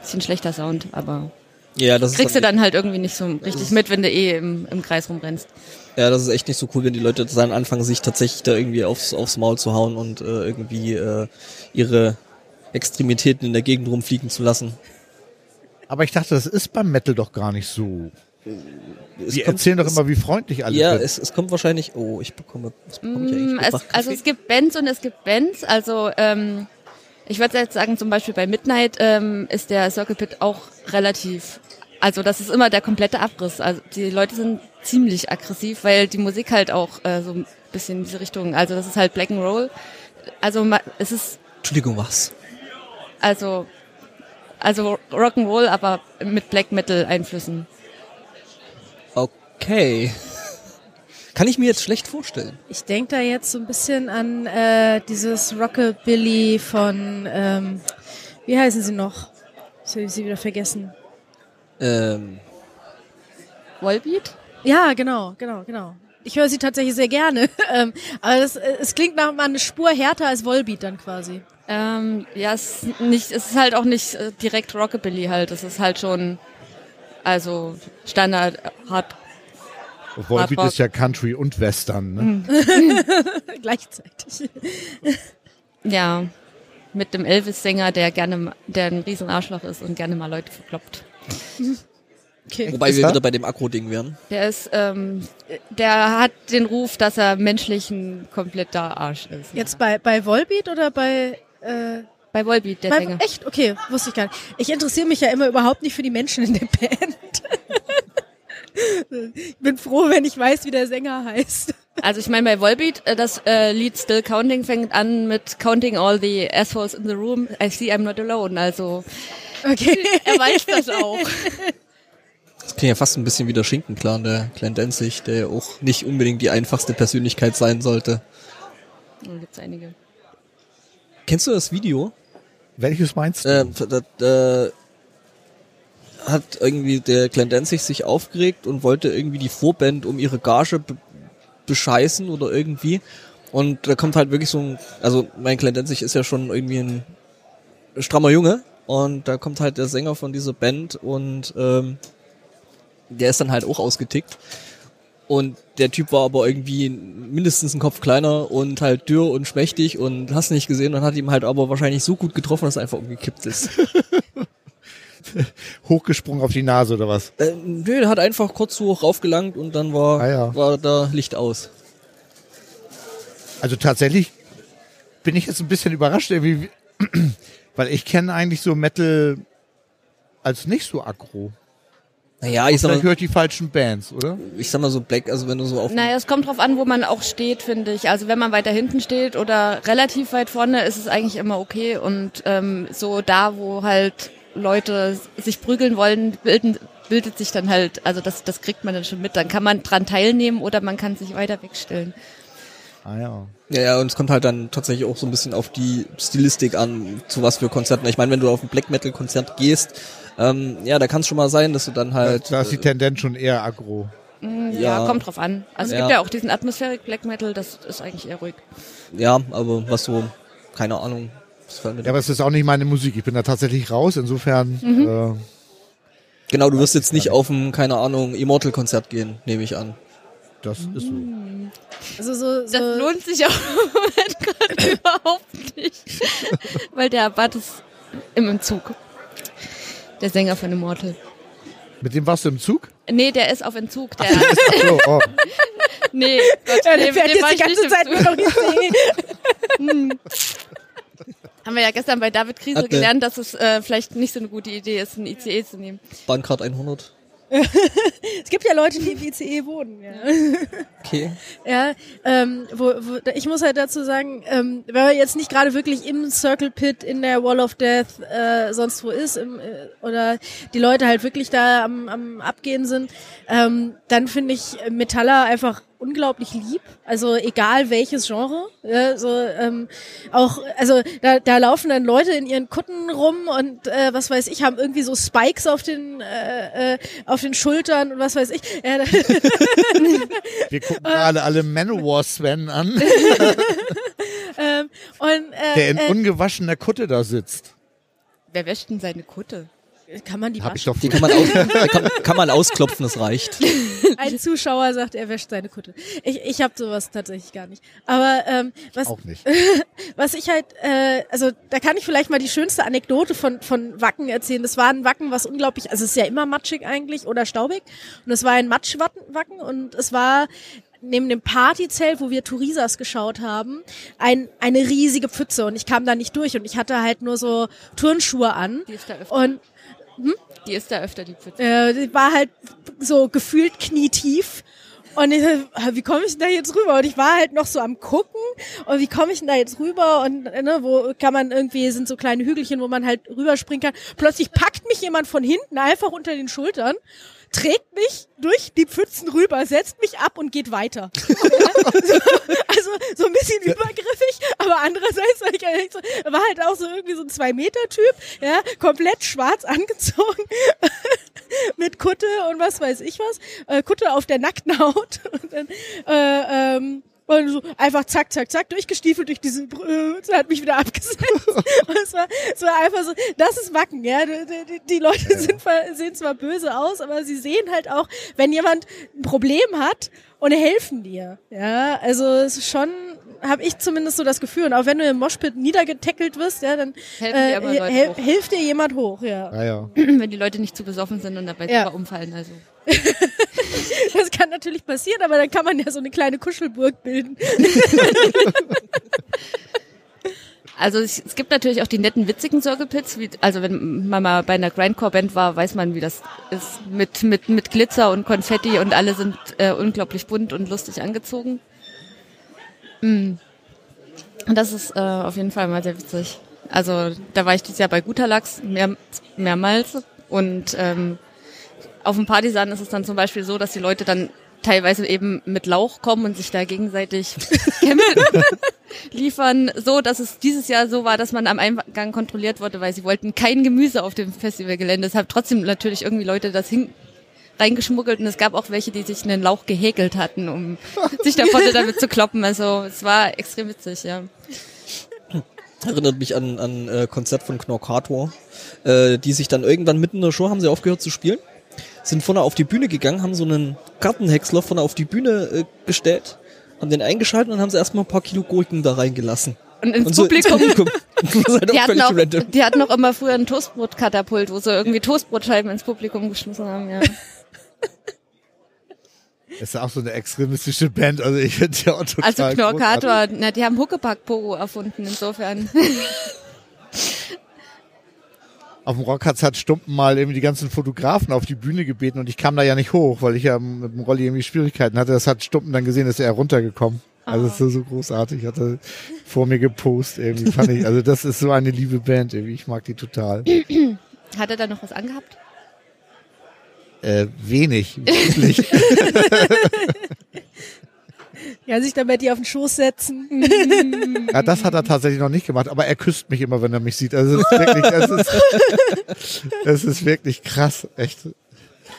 Bisschen schlechter Sound, aber Ja, das ist kriegst du dann, dann halt irgendwie nicht so richtig mit, wenn du eh im, im Kreis rumrennst. ja, das ist echt nicht so cool, wenn die Leute dann anfangen, sich tatsächlich da irgendwie aufs, aufs Maul zu hauen und äh, irgendwie äh, ihre Extremitäten in der Gegend rumfliegen zu lassen. Aber ich dachte, das ist beim Metal doch gar nicht so. Es Die kommt- erzählen doch es- immer, wie freundlich alle Ja, sind. es, es kommt wahrscheinlich. Oh, ich bekomme. Was bekomme ich eigentlich? Mm, Es, also es gibt Bands und es gibt Bands. Also ähm, ich würde jetzt sagen, zum Beispiel bei Midnight ähm, ist der Circle Pit auch relativ. Also das ist immer der komplette Abriss. Also die Leute sind ziemlich aggressiv, weil die Musik halt auch äh, so ein bisschen in diese Richtung. Also das ist halt Black and Roll. Also ma- es ist Entschuldigung, was? also also Rock'n'Roll, aber mit Black Metal Einflüssen. Okay. Kann ich mir jetzt schlecht vorstellen. Ich denke da jetzt so ein bisschen an äh, dieses Rockabilly von, ähm, wie heißen sie noch? Ich habe sie wieder vergessen. Ähm, Wallbeat? Ja, genau, genau, genau. Ich höre sie tatsächlich sehr gerne. ähm, aber das, äh, es klingt nach mal eine Spur härter als Volbeat dann quasi. Ähm, ja, es ist nicht, es ist halt auch nicht äh, direkt Rockabilly halt. Es ist halt schon, also Standard Hard. Volbeat ist ja Country und Western. Ne? Mhm. Gleichzeitig. Ja, mit dem Elvis-Sänger, der gerne, der ein riesen Arschloch ist und gerne mal Leute verkloppt. Okay. wobei Ist wir er? wieder bei dem Akro-Ding wären. Der ist, ähm, der hat den Ruf, dass er menschlich ein kompletter Arsch ist. Jetzt bei, bei Volbeat oder bei, äh, Bei Wallbeat, der bei Sänger. echt? Okay, wusste ich gar nicht. Ich interessiere mich ja immer überhaupt nicht für die Menschen in der Band. ich bin froh, wenn ich weiß, wie der Sänger heißt. Also ich meine, bei Volbeat, äh, das äh, Lied Still Counting fängt an mit Counting all the assholes in the room. I see I'm not alone. Also Okay. er weiß das auch. Das klingt ja fast ein bisschen wie der Schinkenclan, der Clan Danzig, der ja auch nicht unbedingt die einfachste Persönlichkeit sein sollte. Da gibt's einige. Kennst du das Video? Welches meinst du? Äh, da, da hat irgendwie der Glenn Danzig sich aufgeregt und wollte irgendwie die Vorband um ihre Gage be bescheißen oder irgendwie. Und da kommt halt wirklich so ein, also mein Glenn Danzig ist ja schon irgendwie ein strammer Junge und da kommt halt der Sänger von dieser Band und ähm, der ist dann halt auch ausgetickt. Und der Typ war aber irgendwie mindestens einen Kopf kleiner und halt dürr und schmächtig und hast nicht gesehen und hat ihm halt aber wahrscheinlich so gut getroffen, dass er einfach umgekippt ist. Hochgesprungen auf die Nase oder was? Äh, nö, der hat einfach kurz so raufgelangt und dann war, Ah ja. war da Licht aus. Also tatsächlich bin ich jetzt ein bisschen überrascht, irgendwie, weil ich kenne eigentlich so Metal als nicht so aggro. Naja, ich sag mal, höre ich die falschen Bands, oder? ich sag mal so Black, also wenn du so auf Naja, es kommt drauf an, wo man auch steht, finde ich. Also wenn man weiter hinten steht oder relativ weit vorne, ist es eigentlich immer okay. Und ähm, so da, wo halt Leute sich prügeln wollen, bilden, bildet sich dann halt, also das, das kriegt man dann schon mit. Dann kann man dran teilnehmen oder man kann sich weiter wegstellen. Ah ja. Ja, ja, und es kommt halt dann tatsächlich auch so ein bisschen auf die Stilistik an, zu was für Konzerten. Ich meine, wenn du auf ein Black Metal Konzert gehst, ähm, ja, da kann es schon mal sein, dass du dann halt Da ist die äh, Tendenz schon eher aggro. Ja, Ja. kommt drauf an. Also es Ja. gibt ja auch diesen Atmospheric Black Metal, das ist eigentlich eher ruhig. ja, aber was so keine Ahnung, Ja, aber es ist auch nicht meine Musik. Ich bin da tatsächlich raus. Insofern, äh, Genau, du wirst jetzt nicht auf ein keine Ahnung Immortal Konzert gehen, nehme ich an. das ist so. Also so, so Das lohnt sich auch überhaupt nicht. Weil der Abbott ist im Entzug. Der Sänger von Immortal. Mit dem warst du im Zug? Nee, der ist auf Entzug. Der, So, oh. nee, Gott, ja, der fährt dem war jetzt die ganze im Zeit Zug. nur noch nicht Haben wir ja gestern bei David Krise Hatte- gelernt, dass es äh, vielleicht nicht so eine gute Idee ist, ein ICE zu nehmen. Bahncard 100. Es gibt ja Leute, die im ICE wohnen. Ja. Okay. Ja, ähm, wo, wo, ich muss halt dazu sagen, ähm, wenn man jetzt nicht gerade wirklich im Circle Pit in der Wall of Death äh, sonst wo ist im, äh, oder die Leute halt wirklich da am, am Abgehen sind, ähm, dann finde ich Metaller einfach unglaublich lieb. Also egal welches Genre. Ja, so, ähm, auch, also da, da laufen dann Leute in ihren Kutten rum und äh, was weiß ich, haben irgendwie so Spikes auf den äh, äh, auf den Schultern und was weiß ich. Ja, Wir gucken gerade alle Manowar Sven an, ähm, und äh, der in äh, ungewaschener Kutte da sitzt. Wer wäscht denn seine Kutte? Kann man die Hab ich doch Die kann man, aus, kann, kann man ausklopfen, das reicht. Ein Zuschauer sagt, er wäscht seine Kutte. Ich, ich habe sowas tatsächlich gar nicht. Aber ähm, was, auch nicht. was ich halt, äh, also da kann ich vielleicht mal die schönste Anekdote von, von Wacken erzählen. Das war ein Wacken, was unglaublich, also es ist ja immer matschig eigentlich oder staubig. Und es war ein Matschwacken und es war neben dem Partyzelt, wo wir Turisas geschaut haben, ein, eine riesige Pfütze und ich kam da nicht durch und ich hatte halt nur so Turnschuhe an. Die Und Die ist da öfter, die Pfütze. äh, die war halt so gefühlt knietief. Und ich, äh, wie komme ich denn da jetzt rüber? Und ich war halt noch so am gucken und wie komme ich denn da jetzt rüber? Und äh, ne, wo kann man irgendwie, sind so kleine Hügelchen, wo man halt rüberspringen kann. Plötzlich packt mich jemand von hinten einfach unter den Schultern, trägt mich durch die Pfützen rüber, setzt mich ab und geht weiter. also so ein bisschen übergriffig, aber andererseits war ich halt halt auch so irgendwie so ein Zwei-Meter-Typ, ja, komplett schwarz angezogen, mit Kutte und was weiß ich was, äh, Kutte auf der nackten Haut und dann, äh, ähm, und so einfach zack, zack, zack, durchgestiefelt durch diese Brühe, hat mich wieder abgesetzt. Und es war, es war einfach so, das ist Wacken, ja. Die, die, Leute sind, sehen zwar böse aus, aber sie sehen halt auch, wenn jemand ein Problem hat und helfen dir. Ja, also es ist schon, habe ich zumindest so das Gefühl. Und auch wenn du im Moshpit niedergetackelt wirst, ja, dann äh, dir hel- hoch. hilft dir jemand hoch, ja. Ah ja. Wenn die Leute nicht zu besoffen sind und dabei Ja. sogar umfallen. Also. Das kann natürlich passieren, aber dann kann man ja so eine kleine Kuschelburg bilden. Also es, es gibt natürlich auch die netten, witzigen Circle Pits. Wie, also wenn man mal bei einer Grindcore-Band war, weiß man, wie das ist mit, mit, mit Glitzer und Konfetti und alle sind äh, unglaublich bunt und lustig angezogen. Und das ist äh, auf jeden Fall mal sehr witzig. Also da war ich dieses Jahr bei Guterlachs mehr, mehrmals und ähm, auf dem Partisan ist es dann zum Beispiel so, dass die Leute dann teilweise eben mit Lauch kommen und sich da gegenseitig kämpfen. liefern, so dass es dieses Jahr so war, dass man am Eingang kontrolliert wurde, weil sie wollten kein Gemüse auf dem Festivalgelände. Es haben trotzdem natürlich irgendwie Leute das hin reingeschmuggelt und es gab auch welche, die sich einen Lauch gehäkelt hatten, um sich davon damit zu kloppen. Also es war extrem witzig, ja. Erinnert mich an an äh, Konzert von Knorkator, äh, die sich dann irgendwann mitten in der Show haben sie aufgehört zu spielen, sind vorne auf die Bühne gegangen, haben so einen Kartenhäcksler vorne auf die Bühne äh, gestellt, haben den eingeschaltet und haben sie erstmal ein paar Kilo Gurken da reingelassen. Und ins Und so Publikum, ins Publikum. Halt die hatten, auch, die hatten auch immer früher ein Toastbrotkatapult, wo sie irgendwie Toastbrotscheiben ins Publikum geschmissen haben, ja. Das ist auch so eine extremistische Band, also ich finde ja auch total Also. Knorkator, na, die haben Huckepack-Pogo erfunden, insofern. Auf dem Rockharz hat Stumpen mal eben die ganzen Fotografen auf die Bühne gebeten und ich kam da ja nicht hoch, weil ich ja mit dem Rolli irgendwie Schwierigkeiten hatte. Das hat Stumpen dann gesehen, ist er runtergekommen. Also es ist so, so großartig, hat er vor mir gepostet irgendwie, fand ich. Also das ist so eine liebe Band irgendwie, ich mag die total. Hat er da noch was angehabt? Äh, wenig, wirklich. Ja, sich dann bei dir auf den Schoß setzen. Ja, das hat er tatsächlich noch nicht gemacht, aber er küsst mich immer, wenn er mich sieht. Also es ist wirklich, das ist, das ist wirklich krass, echt.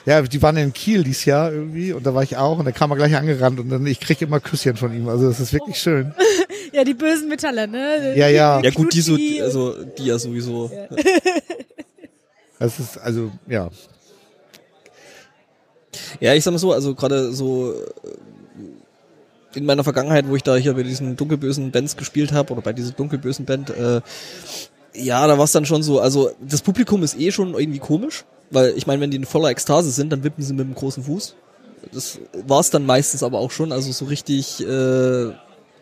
Ja, die waren in Kiel dieses Jahr irgendwie und da war ich auch und da kam er gleich angerannt und dann ich krieg immer Küsschen von ihm. Also das ist wirklich schön. Ja, die bösen Metaller, ne? Ja, ja. Ja gut, die so, also die ja sowieso. Das ist also ja. Ja, ich sag mal so, also gerade so äh, in meiner Vergangenheit, wo ich da hier bei diesen dunkelbösen Bands gespielt habe oder bei dieser dunkelbösen Band, äh, ja, da war es dann schon so, also das Publikum ist eh schon irgendwie komisch, weil ich meine, wenn die in voller Ekstase sind, dann wippen sie mit dem großen Fuß. Das war es dann meistens aber auch schon, also so richtig, äh,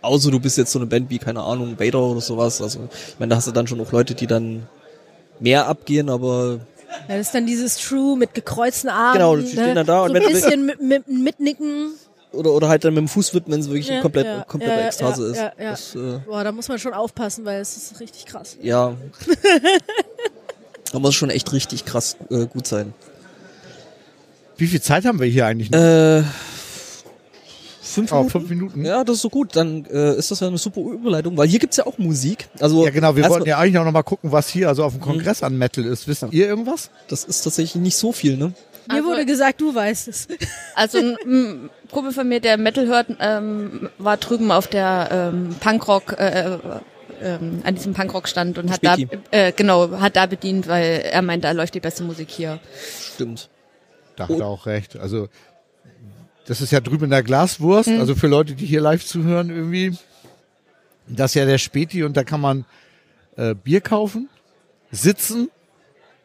außer du bist jetzt so eine Band wie, keine Ahnung, Vader oder sowas, also ich meine, da hast du dann schon auch Leute, die dann mehr abgehen, aber Ja, das ist dann dieses True mit gekreuzten Armen. Genau, die stehen ne? dann da so und ein bisschen mit, mit, mitnicken. oder oder halt dann mit dem Fuß wippen, wenn es wirklich Ja, komplett ja, komplette ja, ja, Ekstase ja, ist. ja, ja. Das, äh, Boah, da muss man schon aufpassen, weil es ist richtig krass. ja. da muss schon echt richtig krass äh, gut sein. Wie viel Zeit haben wir hier eigentlich? noch? Äh, fünf oh, Minuten? fünf Minuten. Ja, das ist so gut. Dann äh, ist das ja eine super Überleitung, weil hier gibt's ja auch Musik. Also Ja, genau. Wir wollten mal- ja eigentlich auch noch mal gucken, was hier also auf dem Kongress an Metal ist. Wisst ihr irgendwas? Das ist tatsächlich nicht so viel, ne? Mir Also- wurde gesagt, du weißt es. Also ein Kumpel von mir, der Metal hört, ähm, war drüben auf der ähm, Punkrock, äh, äh, ähm, an diesem Punkrock-Stand und hat da, äh, genau, hat da bedient, weil er meint, da läuft die beste Musik hier. Stimmt. Da hat er auch recht. Also das ist ja drüben in der Glaswurst, Mhm. also für Leute, die hier live zuhören irgendwie. Das ist ja der Späti und da kann man äh, Bier kaufen, sitzen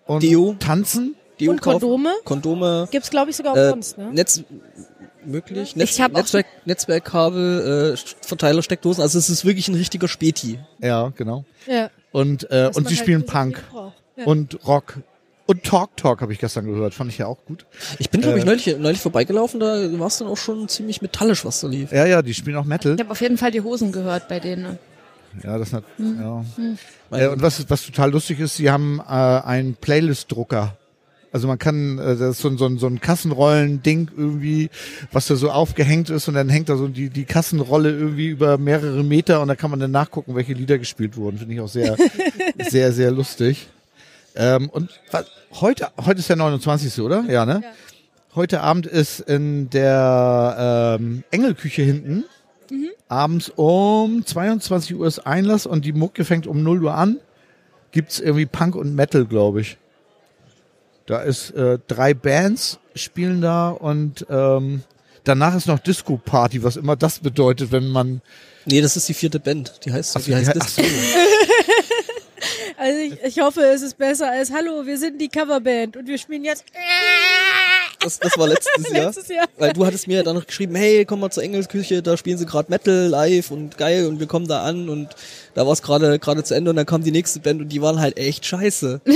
und Deo. tanzen. Deo Und kaufen, Kondome? Kondome. Gibt's, glaube ich, sogar Äh, umsonst, ne? Netz möglich. Netz, Ich hab auch Netzwerk, Netzwerkkabel, äh, Verteiler, Steckdosen. Also es ist wirklich ein richtiger Späti. Ja, genau. Ja. Und, äh, Was und sie halt spielen Punk. Ja. und Rock. Und Talk Talk habe ich gestern gehört, fand ich ja auch gut. Ich bin, glaube ich, Äh. neulich, neulich vorbeigelaufen, da war es dann auch schon ziemlich metallisch, was da lief. Ja, ja, die spielen auch Metal. Ich habe auf jeden Fall die Hosen gehört bei denen. Ja, das hat, ja. Meine- Äh, und was, was total lustig ist, sie haben äh, einen Playlist-Drucker. Also man kann, äh, das ist so, ein- so, ein- so ein Kassenrollen-Ding irgendwie, was da so aufgehängt ist und dann hängt da so die, die Kassenrolle irgendwie über mehrere Meter und da kann man dann nachgucken, welche Lieder gespielt wurden. Finde ich auch sehr, sehr, sehr lustig. Ähm, und was, heute, heute ist der 29. oder? Ja, ne? Ja. Heute Abend ist in der ähm, Engelküche hinten abends um 22 Uhr ist Einlass und die Mucke fängt um 0 Uhr an. Gibt's irgendwie Punk und Metal, glaube ich. Da ist äh, drei Bands spielen da und ähm, danach ist noch Disco Party, was immer das bedeutet, wenn man Nee, das ist die vierte Band. Die heißt, Ach, die heißt so. Also ich, ich hoffe, es ist besser als Hallo, wir sind die Coverband und wir spielen jetzt Das, das war letztes Jahr. letztes Jahr. Weil du hattest mir dann noch geschrieben, hey, komm mal zur Engelsküche, da spielen sie gerade Metal live und geil und wir kommen da an und da war es gerade gerade zu Ende und dann kam die nächste Band und die waren halt echt scheiße.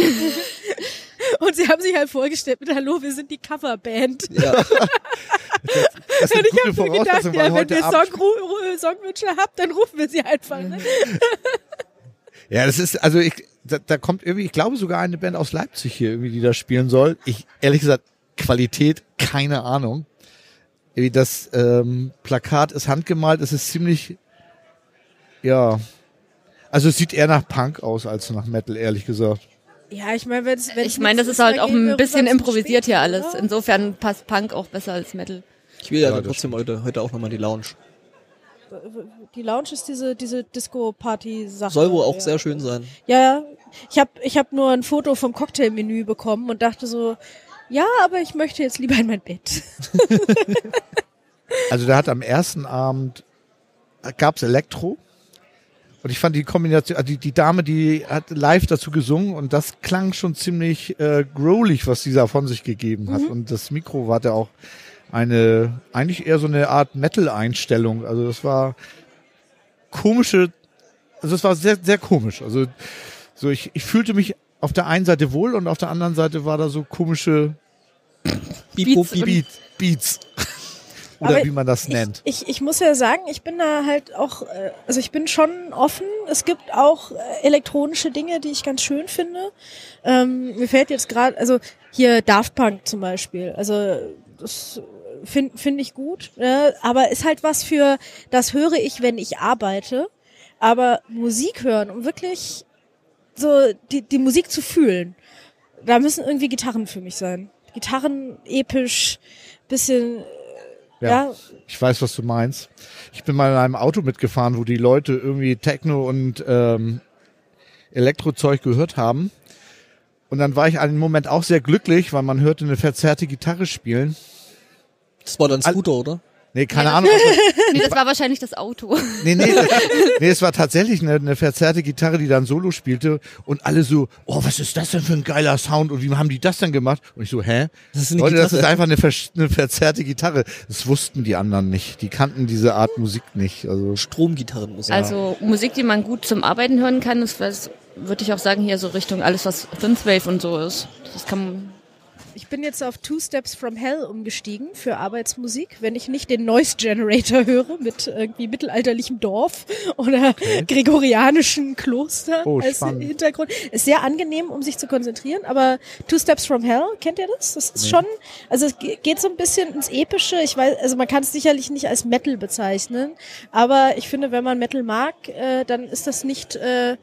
Und sie haben sich halt vorgestellt mit Hallo, wir sind die Coverband. Ja, Das ist eine Und ich habe mir gedacht, ja, wenn ihr Songwünsche habt, dann rufen wir sie einfach. Ne? Ja, das ist, also ich, da, da kommt irgendwie, ich glaube sogar eine Band aus Leipzig hier irgendwie, die da spielen soll. Ich, ehrlich gesagt, Qualität, keine Ahnung. Irgendwie das ähm, Plakat ist handgemalt, es ist ziemlich, ja. Also es sieht eher nach Punk aus als nach Metal, ehrlich gesagt. Ja, ich meine, wenn Ich meine, das ist halt auch ein bisschen improvisiert hier alles. Insofern passt Punk auch besser als Metal. Ich will ja, Ja, trotzdem heute, heute auch nochmal die Lounge. Die Lounge ist diese diese Disco-Party-Sache. Soll wohl auch ja. sehr schön sein. Ja, ja. Ich habe ich hab nur ein Foto vom Cocktailmenü bekommen und dachte so, ja, aber ich möchte jetzt lieber in mein Bett. Also der hat am ersten Abend gab's Elektro. Und ich fand die Kombination, also die, die Dame, die hat live dazu gesungen und das klang schon ziemlich äh, growlig, was dieser von sich gegeben hat. Und das Mikro hatte auch eine, eigentlich eher so eine Art Metal-Einstellung. Also das war komische, also es war sehr, sehr komisch. Also so ich, ich fühlte mich auf der einen Seite wohl und auf der anderen Seite war da so komische Beats Bipo. Beat, Beats. Oder Aber wie man das nennt. Ich, ich, ich muss ja sagen, ich bin da halt auch, äh, also ich bin schon offen. Es gibt auch äh, elektronische Dinge, die ich ganz schön finde. Ähm, mir fällt jetzt gerade, also hier Daft Punk zum Beispiel. Also das finde find ich gut. Äh, aber ist halt was für, das höre ich, wenn ich arbeite. Aber Musik hören, um wirklich so die, die Musik zu fühlen, da müssen irgendwie Gitarren für mich sein. Gitarren episch, bisschen ja. Ich weiß, was du meinst. Ich bin mal in einem Auto mitgefahren, wo die Leute irgendwie Techno und ähm, Elektrozeug gehört haben. Und dann war ich einen Moment auch sehr glücklich, weil man hörte eine verzerrte Gitarre spielen. Das war dann Scooter, oder? Nee, keine Ahnung. Nee, das war wahrscheinlich das Auto. Nee, nee, nee, es war tatsächlich eine, eine verzerrte Gitarre, die dann Solo spielte und alle so, oh, was ist das denn für ein geiler Sound und wie haben die das denn gemacht? Und ich so, hä? Das ist eine Leute, das ist Gitarre. einfach eine, vers- eine verzerrte Gitarre. Das wussten die anderen nicht. Die kannten diese Art Musik nicht. Also Stromgitarrenmusik. Also Musik, die man gut zum Arbeiten hören kann, ist, was, würde ich auch sagen, hier so Richtung alles, was Synthwave und so ist. Das kann man, Ich bin jetzt auf Two Steps from Hell umgestiegen für Arbeitsmusik, wenn ich nicht den Noise Generator höre mit irgendwie mittelalterlichem Dorf oder gregorianischen Kloster Oh, als spannend. Hintergrund. Ist sehr angenehm, um sich zu konzentrieren, aber Two Steps from Hell, kennt ihr das? Das ist schon, also es ge- geht so ein bisschen ins Epische. Ich weiß, also man kann es sicherlich nicht als Metal bezeichnen, aber ich finde, wenn man Metal mag, äh, dann ist das nicht äh,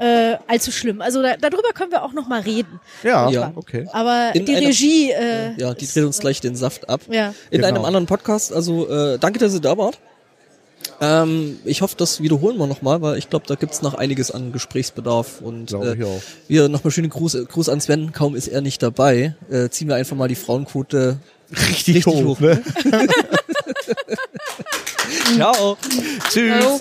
äh, allzu schlimm. Also da, darüber können wir auch noch mal reden. ja, Ja. okay. Aber In die einer- Regie, äh, ja, die dreht uns gleich den Saft ab. Ja. In Genau. einem anderen Podcast. Also äh, danke, dass ihr da wart. Ähm, ich hoffe, das wiederholen wir nochmal, weil ich glaube, da gibt's noch einiges an Gesprächsbedarf. Und Glaube ich äh, auch. wir nochmal schönen Gruß, Gruß an Sven. Kaum ist er nicht dabei. Äh, ziehen wir einfach mal die Frauenquote Richtig, richtig hoch. hoch, ne? Ciao. Tschüss. Hallo.